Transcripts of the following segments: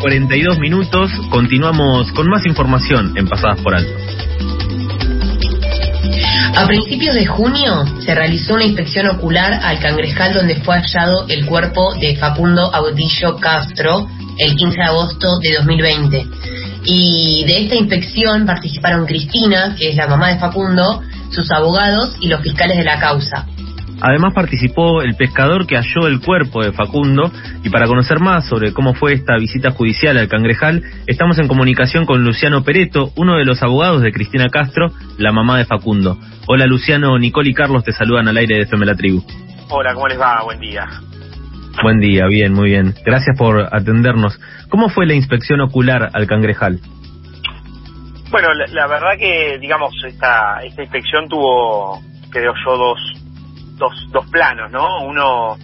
42 minutos. Continuamos con más información en Pasadas por Alto. A principios de junio se realizó una inspección ocular al cangrejal donde fue hallado el cuerpo de Facundo Audillo Castro el 15 de agosto de 2020. Y de esta inspección participaron Cristina, que es la mamá de Facundo, sus abogados y los fiscales de la causa. Además participó el pescador que halló el cuerpo de Facundo y para conocer más sobre cómo fue esta visita judicial al Cangrejal, estamos en comunicación con Luciano Pereto, uno de los abogados de Cristina Castro, la mamá de Facundo. Hola Luciano, Nicole y Carlos te saludan al aire de FM La Tribu. Hola, ¿cómo les va? Buen día. Buen día, bien, muy bien. Gracias por atendernos. ¿Cómo fue la inspección ocular al Cangrejal? Bueno, la, verdad que, digamos, esta, esta inspección tuvo, creo yo, dos, dos, dos planos, ¿no? Uno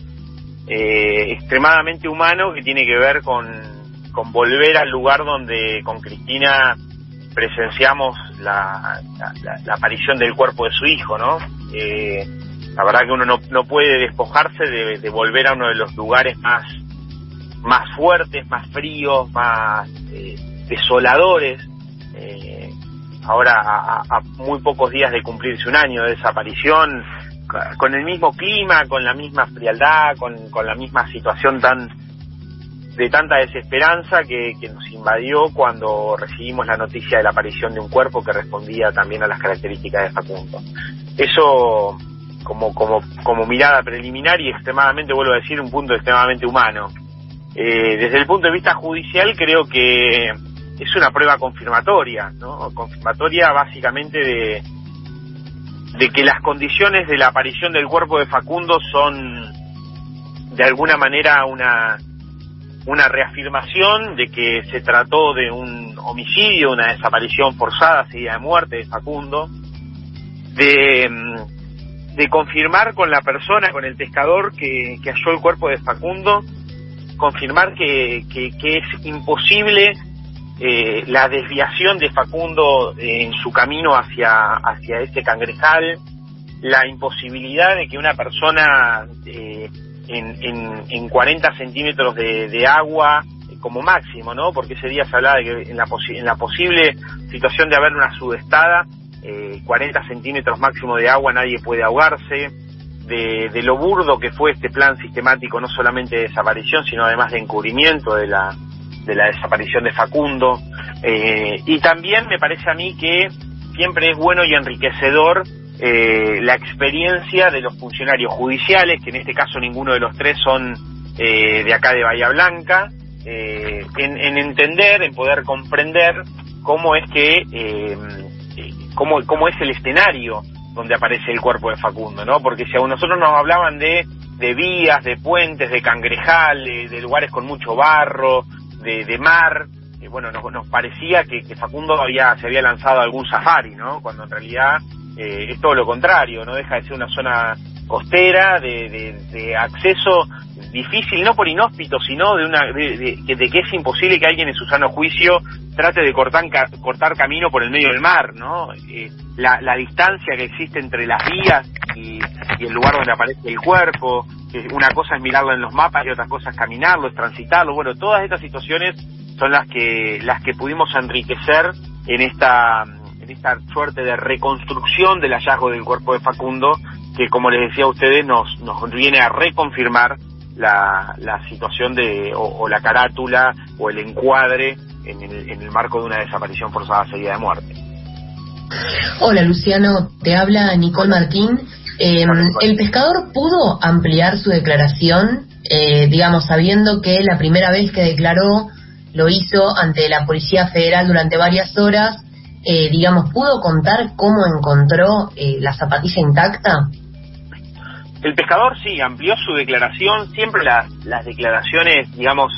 eh, extremadamente humano que tiene que ver con, con volver al lugar donde con Cristina presenciamos la, la, aparición del cuerpo de su hijo, ¿no? Eh, la verdad que uno no, no puede despojarse de, volver a uno de los lugares más, más fuertes, más fríos, más eh, desoladores. Eh, ahora, a, muy pocos días de cumplirse un año de desaparición, con el mismo clima, con la misma frialdad, con, con la misma situación tan de tanta desesperanza que, que, nos invadió cuando recibimos la noticia de la aparición de un cuerpo que respondía también a las características de Facundo. Eso como, como, como mirada preliminar y extremadamente, vuelvo a decir, un punto extremadamente humano. Eh, desde el punto de vista judicial creo que es una prueba confirmatoria, ¿no? Confirmatoria básicamente de, de que las condiciones de la aparición del cuerpo de Facundo son de alguna manera una una reafirmación de que se trató de un homicidio, una desaparición forzada seguida de muerte de Facundo, de, de confirmar con la persona, con el pescador que, que halló el cuerpo de Facundo, confirmar que, que, que es imposible eh, la desviación de Facundo en su camino hacia, hacia este cangrejal, la imposibilidad de que una persona eh, en, en, en 40 centímetros de, de agua como máximo, ¿no? Porque ese día se hablaba de que en la, en la posible situación de haber una sudestada, eh, 40 centímetros máximo de agua nadie puede ahogarse, de, de, lo burdo que fue este plan sistemático, no solamente de desaparición, sino además de encubrimiento de la, de la desaparición de Facundo. Eh, y también me parece a mí que siempre es bueno y enriquecedor eh, la experiencia de los funcionarios judiciales, que en este caso ninguno de los tres son eh, de acá de Bahía Blanca, eh, en, en, entender, en poder comprender cómo es que, eh, cómo, cómo es el escenario donde aparece el cuerpo de Facundo, ¿no? Porque si a nosotros nos hablaban de, de vías, de puentes, de cangrejal, de, lugares con mucho barro, de, de mar, eh, bueno, nos, nos parecía que, que, Facundo había, se había lanzado algún safari, ¿no? Cuando en realidad eh, es todo lo contrario, no deja de ser una zona costera de, de, acceso difícil, no por inhóspito, sino de, una, de, de, que es imposible que alguien en su sano juicio trate de cortar, cortar camino por el medio del mar, ¿no? Eh, la, la, distancia que existe entre las vías y, el lugar donde aparece el cuerpo, que una cosa es mirarlo en los mapas y otra cosa es caminarlo, es transitarlo, bueno, todas estas situaciones son las que, las que pudimos enriquecer en esta esta suerte de reconstrucción del hallazgo del cuerpo de Facundo, que como les decía a ustedes, nos, nos viene a reconfirmar la, la situación de, o, la carátula o el encuadre en el, en el marco de una desaparición forzada seguida de muerte. Hola Luciano, te habla Nicole Martín. Eh, ¿El pescador pudo ampliar su declaración, eh, digamos, sabiendo que la primera vez que declaró lo hizo ante la Policía Federal durante varias horas eh, digamos, pudo contar cómo encontró eh, la zapatilla intacta? El pescador sí, amplió su declaración, siempre las, las declaraciones, digamos,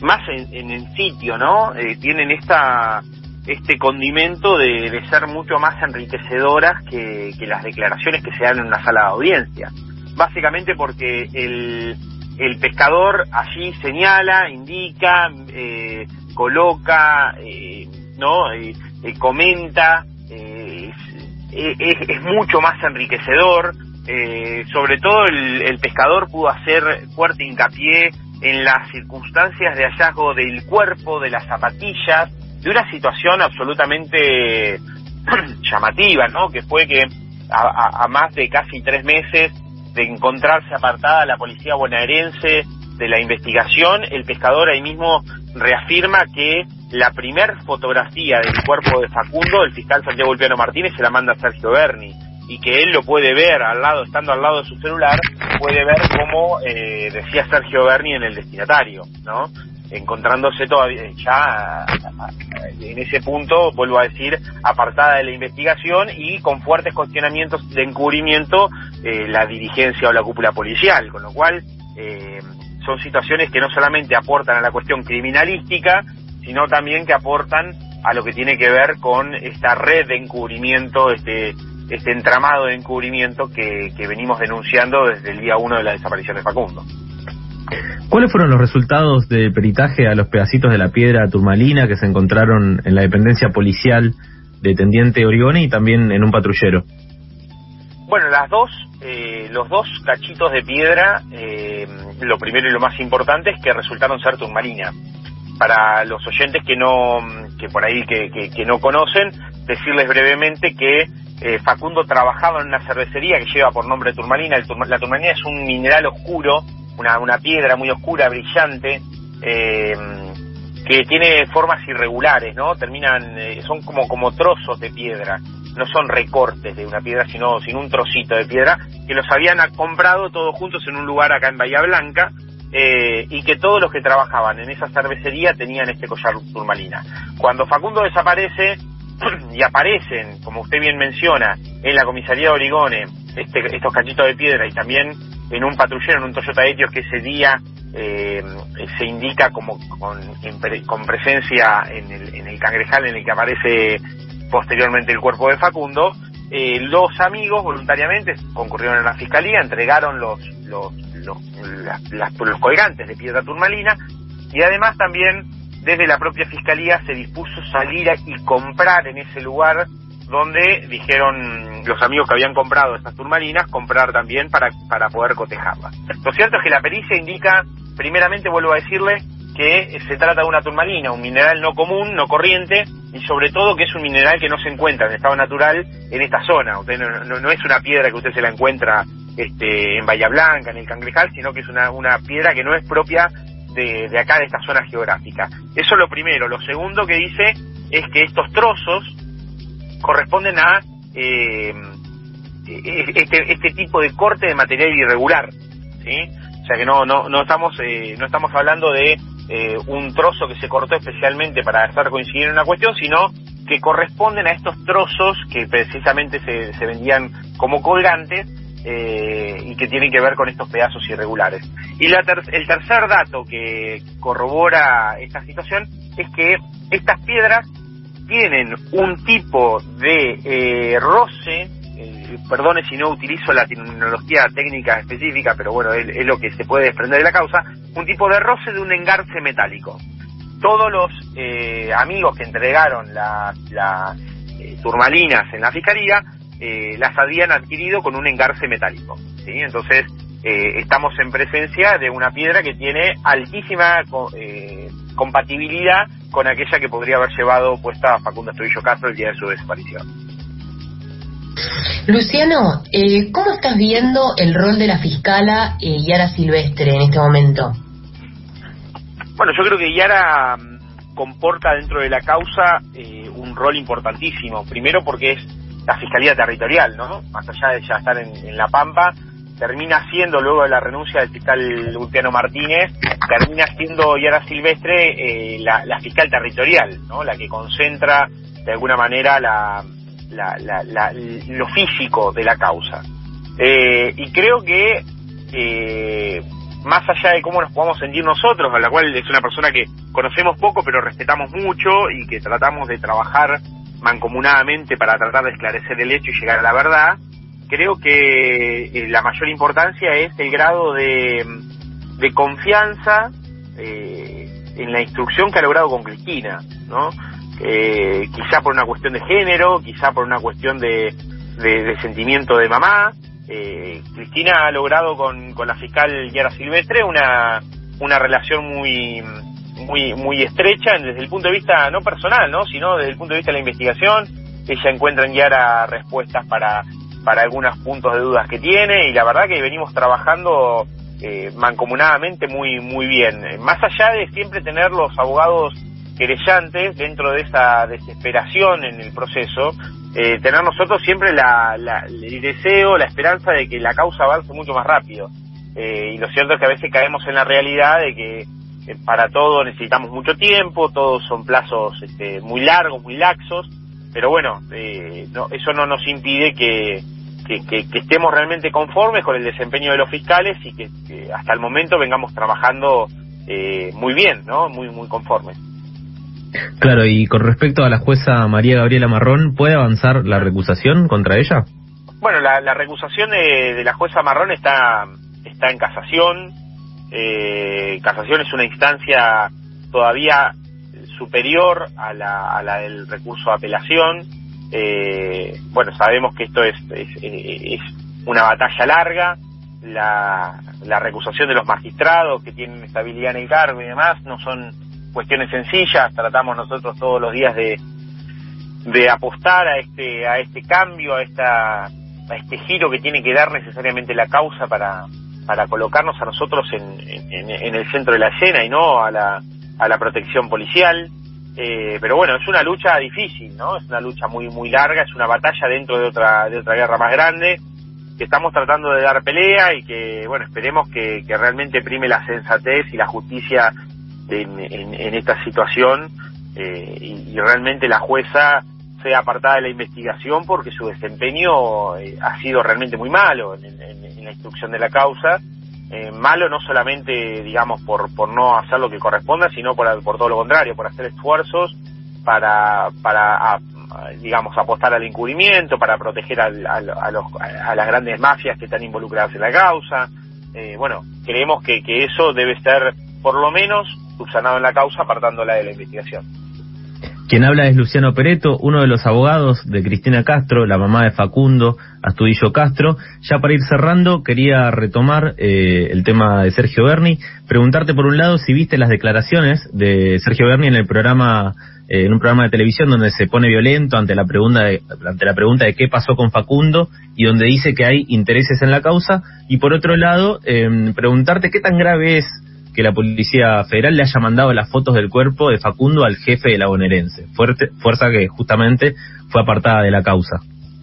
más en, el sitio, ¿no? Eh, tienen esta este condimento de, de, ser mucho más enriquecedoras que, que las declaraciones que se dan en una sala de audiencia. Básicamente porque el, el pescador allí señala, indica, eh, coloca, eh, ¿no? Eh, comenta, eh, es, mucho más enriquecedor. Eh, sobre todo el, pescador pudo hacer fuerte hincapié en las circunstancias de hallazgo del cuerpo, de las zapatillas, de una situación absolutamente llamativa, ¿no? Que fue que a, más de casi tres meses de encontrarse apartada la policía bonaerense de la investigación, el pescador ahí mismo reafirma que la primer fotografía del cuerpo de Facundo, el fiscal Santiago Ulpiano Martínez, se la manda a Sergio Berni y que él lo puede ver al lado, estando al lado de su celular, puede ver como eh, decía Sergio Berni en el destinatario, ¿no? encontrándose todavía ya en ese punto, vuelvo a decir, apartada de la investigación y con fuertes cuestionamientos de encubrimiento eh, la dirigencia o la cúpula policial, con lo cual eh, son situaciones que no solamente aportan a la cuestión criminalística, sino también que aportan a lo que tiene que ver con esta red de encubrimiento, este, este entramado de encubrimiento que, que venimos denunciando desde el día uno de la desaparición de Facundo. ¿Cuáles fueron los resultados de peritaje a los pedacitos de la piedra turmalina que se encontraron en la dependencia policial de Tendiente Origone y también en un patrullero? Bueno, las dos, eh, los dos cachitos de piedra, eh, lo primero y lo más importante es que resultaron ser turmalina. Para los oyentes que no, que por ahí que, que, no conocen, decirles brevemente que eh, Facundo trabajaba en una cervecería que lleva por nombre turmalina. la turmalina es un mineral oscuro una, una piedra muy oscura, brillante, eh, que tiene formas irregulares, ¿no? Terminan, eh, son como, como trozos de piedra, no son recortes de una piedra, sino, sino un trocito de piedra, que los habían comprado todos juntos en un lugar acá en Bahía Blanca, eh, y que todos los que trabajaban en esa cervecería tenían este collar turmalina. Cuando Facundo desaparece y aparecen, como usted bien menciona, en la comisaría de Origone, este, estos cachitos de piedra y también en un patrullero, en un Toyota Etios que ese día eh, se indica como con, presencia en el, cangrejal en el que aparece posteriormente el cuerpo de Facundo, eh, los amigos voluntariamente concurrieron a la fiscalía, entregaron los, los, los, los colgantes de piedra turmalina y además también desde la propia fiscalía se dispuso salir y comprar en ese lugar donde dijeron los amigos que habían comprado estas turmalinas, comprar también para, para poder cotejarlas. Lo cierto es que la pericia indica, primeramente vuelvo a decirle, que se trata de una turmalina, un mineral no común, no corriente, y sobre todo que es un mineral que no se encuentra en estado natural en esta zona. Usted no, no, es una piedra que usted se la encuentra este, en Bahía Blanca, en el Cangrejal, sino que es una, una piedra que no es propia de, de acá, de esta zona geográfica. Eso es lo primero. Lo segundo que dice es que estos trozos corresponden a eh, e-, este, este tipo de corte de material irregular, ¿sí? O sea que no no no estamos eh, no estamos hablando de eh, un trozo que se cortó especialmente para estar coincidiendo en una cuestión, sino que corresponden a estos trozos que precisamente se, se vendían como colgantes y que tienen que ver con estos pedazos irregulares. Y la el tercer dato que corrobora esta situación es que estas piedras tienen un tipo de eh, roce, eh, perdone si no utilizo la tecnología técnica específica, pero bueno, es, lo que se puede desprender de la causa, un tipo de roce de un engarce metálico. Todos los eh, amigos que entregaron las turmalinas en la fiscalía las habían adquirido con un engarce metálico. ¿sí? Entonces, estamos en presencia de una piedra que tiene altísima compatibilidad con aquella que podría haber llevado puesta a Facundo Estuvillo Castro el día de su desaparición. Luciano, eh, ¿cómo estás viendo el rol de la fiscala eh, Yara Silvestre en este momento? Bueno, yo creo que Yara mm, comporta dentro de la causa eh, un rol importantísimo. Primero porque es la Fiscalía Territorial, ¿no? Más allá de ya estar en La Pampa, termina siendo, luego de la renuncia del fiscal Ulpiano Martínez, termina siendo Yara Silvestre eh, la, fiscal territorial, ¿no? la que concentra de alguna manera la, lo físico de la causa. Eh, y creo que, eh, más allá de cómo nos podamos sentir nosotros, a la cual es una persona que conocemos poco pero respetamos mucho y que tratamos de trabajar mancomunadamente para tratar de esclarecer el hecho y llegar a la verdad, creo que eh, la mayor importancia es el grado de, confianza eh, en la instrucción que ha logrado con Cristina, ¿no? Eh, quizá por una cuestión de género, quizá por una cuestión de, sentimiento de mamá. Cristina ha logrado con, con la fiscal Yara Silvestre una, una relación muy muy muy estrecha desde el punto de vista no personal, ¿no? sino desde el punto de vista de la investigación. Ella encuentra en Yara respuestas para para algunos puntos de dudas que tiene y la verdad que venimos trabajando eh, mancomunadamente muy muy bien. Más allá de siempre tener los abogados querellantes dentro de esa desesperación en el proceso, eh, tener nosotros siempre la, el deseo, la esperanza de que la causa avance mucho más rápido. Eh, y lo cierto es que a veces caemos en la realidad de que eh, para todo necesitamos mucho tiempo, todos son plazos este, muy largos, muy laxos, pero bueno, eh, no, eso no nos impide que, que, que, estemos realmente conformes con el desempeño de los fiscales y que, hasta el momento vengamos trabajando eh, muy bien, ¿no? Muy, muy conformes. Claro, y con respecto a la jueza María Gabriela Marrón, ¿puede avanzar la recusación contra ella? Bueno, la, la recusación de, la jueza Marrón está, está en casación. Eh, casación es una instancia todavía superior a la, a la del recurso de apelación. Eh, bueno, sabemos que esto es, es, es una batalla larga. La, la recusación de los magistrados que tienen estabilidad en el cargo y demás no son cuestiones sencillas, tratamos nosotros todos los días de, de apostar a este, a este cambio, a esta, a este giro que tiene que dar necesariamente la causa para, para colocarnos a nosotros en, en, el centro de la escena y no a la, a la protección policial. Eh, pero bueno, es una lucha difícil, ¿no? Es una lucha muy, muy larga, es una batalla dentro de otra, de otra guerra más grande, que estamos tratando de dar pelea y que, bueno, esperemos que, que realmente prime la sensatez y la justicia en, esta situación eh, y, realmente la jueza sea apartada de la investigación porque su desempeño eh, ha sido realmente muy malo en, la instrucción de la causa. Eh, malo no solamente, digamos, por, por no hacer lo que corresponda, sino por, por todo lo contrario, por hacer esfuerzos para, para digamos, apostar al encubrimiento, para proteger a, los, a las grandes mafias que están involucradas en la causa. bueno, creemos que, que eso debe ser, por lo menos, subsanado en la causa, apartándola de la investigación. Quien habla es Luciano Pereto, uno de los abogados de Cristina Castro, la mamá de Facundo Astudillo Castro. Ya para ir cerrando, quería retomar eh, el tema de Sergio Berni. Preguntarte por un lado si viste las declaraciones de Sergio Berni en el programa, eh, en un programa de televisión donde se pone violento ante la pregunta de, ante la pregunta de qué pasó con Facundo y donde dice que hay intereses en la causa. Y por otro lado, eh, preguntarte qué tan grave es que la Policía Federal le haya mandado las fotos del cuerpo de Facundo al jefe de la bonaerense, fuerte, fuerza que justamente fue apartada de la causa.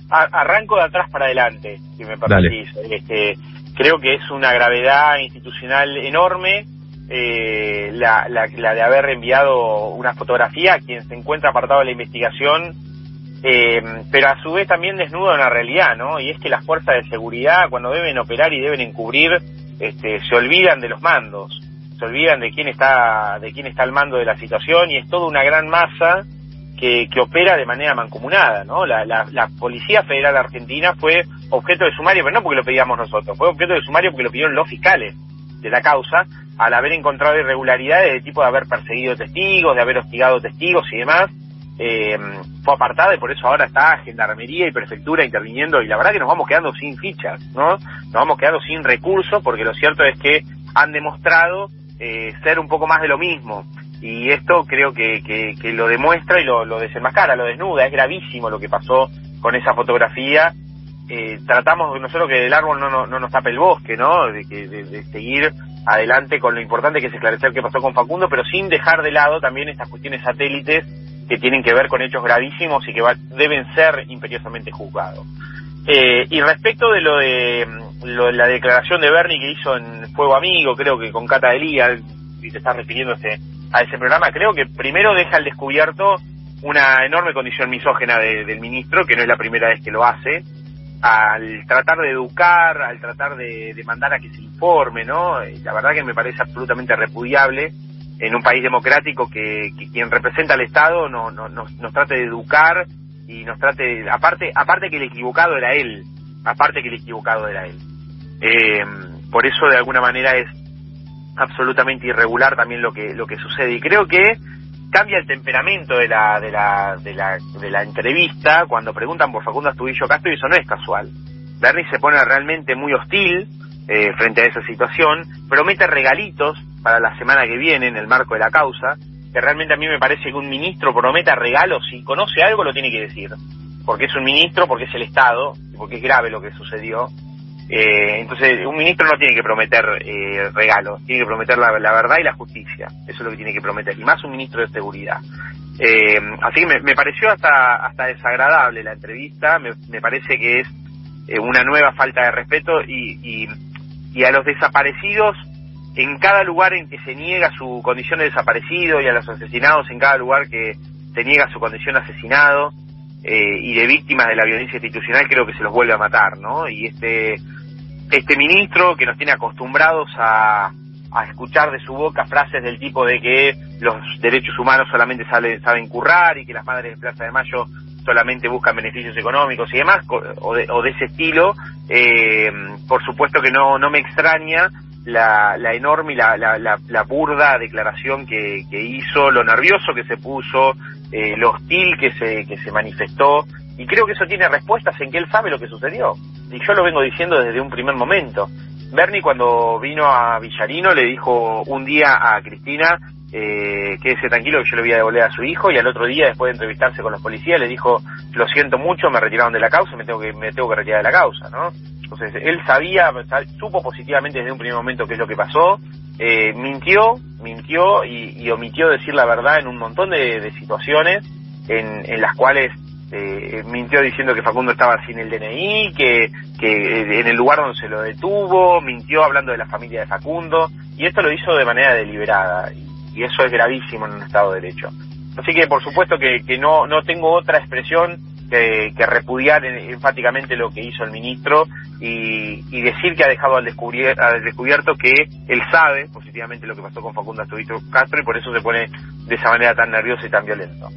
Arranco de atrás para adelante, si me permitís. Este, creo que es una gravedad institucional enorme eh, la, la, de haber enviado una fotografía a quien se encuentra apartado de la investigación, eh, pero a su vez también desnuda una realidad, ¿no? Y es que las fuerzas de seguridad, cuando deben operar y deben encubrir, este, se olvidan de los mandos se olvidan de quién está de quién está al mando de la situación y es toda una gran masa que, que opera de manera mancomunada, ¿no? La, la, la, Policía Federal Argentina fue objeto de sumario, pero no porque lo pedíamos nosotros, fue objeto de sumario porque lo pidieron los fiscales de la causa al haber encontrado irregularidades de tipo de haber perseguido testigos, de haber hostigado testigos y demás. Eh, fue apartada y por eso ahora está Gendarmería y Prefectura interviniendo y la verdad que nos vamos quedando sin fichas, ¿no? Nos vamos quedando sin recursos porque lo cierto es que han demostrado eh, ser un poco más de lo mismo. Y esto creo que, que, lo demuestra y lo, lo, desenmascara, lo desnuda. Es gravísimo lo que pasó con esa fotografía. Eh, tratamos nosotros que el árbol no, no, no, nos tape el bosque, ¿no? De, que, de, seguir adelante con lo importante que es esclarecer qué pasó con Facundo, pero sin dejar de lado también estas cuestiones satélites que tienen que ver con hechos gravísimos y que deben ser imperiosamente juzgados. Eh, y respecto de lo de la declaración de Bernie que hizo en Fuego Amigo, creo que con Cata Delía, y te estás refiriéndose a ese programa, creo que primero deja al descubierto una enorme condición misógena del ministro, que no es la primera vez que lo hace, al tratar de educar, al tratar de, mandar a que se informe, ¿no? La verdad que me parece absolutamente repudiable en un país democrático que, quien representa al Estado no, no, nos, nos trate de educar y nos trate, aparte, aparte que el equivocado era él, aparte que el equivocado era él. Eh, por eso de alguna manera es absolutamente irregular también lo que lo que sucede y creo que cambia el temperamento de la de la de la, de la entrevista cuando preguntan por Facundo Astudillo Castro y eso no es casual. Bernie se pone realmente muy hostil eh, frente a esa situación, promete regalitos para la semana que viene en el marco de la causa, que realmente a mí me parece que un ministro prometa regalos, si conoce algo lo tiene que decir, porque es un ministro, porque es el Estado, porque es grave lo que sucedió. Eh, entonces, un ministro no tiene que prometer eh, regalos, tiene que prometer la, verdad y la justicia, eso es lo que tiene que prometer, y más un ministro de seguridad. Eh, así que me, pareció hasta, hasta desagradable la entrevista, me, me parece que es eh, una nueva falta de respeto y, y, y a los desaparecidos en cada lugar en que se niega su condición de desaparecido y a los asesinados en cada lugar que se niega su condición de asesinado eh, y de víctimas de la violencia institucional creo que se los vuelve a matar, ¿no? Y este este ministro que nos tiene acostumbrados a, a escuchar de su boca frases del tipo de que los derechos humanos solamente saben currar y que las madres de Plaza de Mayo solamente buscan beneficios económicos y demás, o de, o de ese estilo, eh, por supuesto que no, no me extraña la, la enorme y la, la, la, burda declaración que, que, hizo, lo nervioso que se puso, eh, lo hostil que se, que se manifestó, y creo que eso tiene respuestas en que él sabe lo que sucedió. Y yo lo vengo diciendo desde un primer momento. Bernie cuando vino a Villarino le dijo un día a Cristina eh, quédese tranquilo que yo le voy a devolver a su hijo y al otro día después de entrevistarse con los policías le dijo lo siento mucho me retiraron de la causa me tengo que me tengo que retirar de la causa no entonces él sabía supo positivamente desde un primer momento qué es lo que pasó eh, mintió mintió y, omitió decir la verdad en un montón de, situaciones en, en las cuales eh, mintió diciendo que Facundo estaba sin el DNI, que, que en el lugar donde se lo detuvo, mintió hablando de la familia de Facundo, y esto lo hizo de manera deliberada y eso es gravísimo en un Estado de Derecho. Así que por supuesto que, que no, no tengo otra expresión que, que, repudiar enfáticamente lo que hizo el ministro y, y decir que ha dejado al, al, descubierto que él sabe positivamente lo que pasó con Facundo Astudillo Castro y por eso se pone de esa manera tan nervioso y tan violento.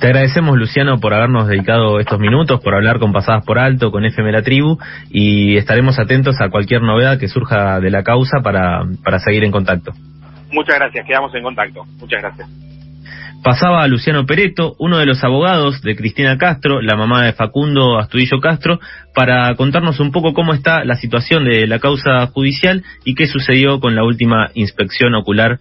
Te agradecemos, Luciano, por habernos dedicado estos minutos, por hablar con Pasadas por Alto, con FM La Tribu, y estaremos atentos a cualquier novedad que surja de la causa para, para seguir en contacto. Muchas gracias, quedamos en contacto. Muchas gracias. Pasaba a Luciano Pereto, uno de los abogados de Cristina Castro, la mamá de Facundo Astudillo Castro, para contarnos un poco cómo está la situación de la causa judicial y qué sucedió con la última inspección ocular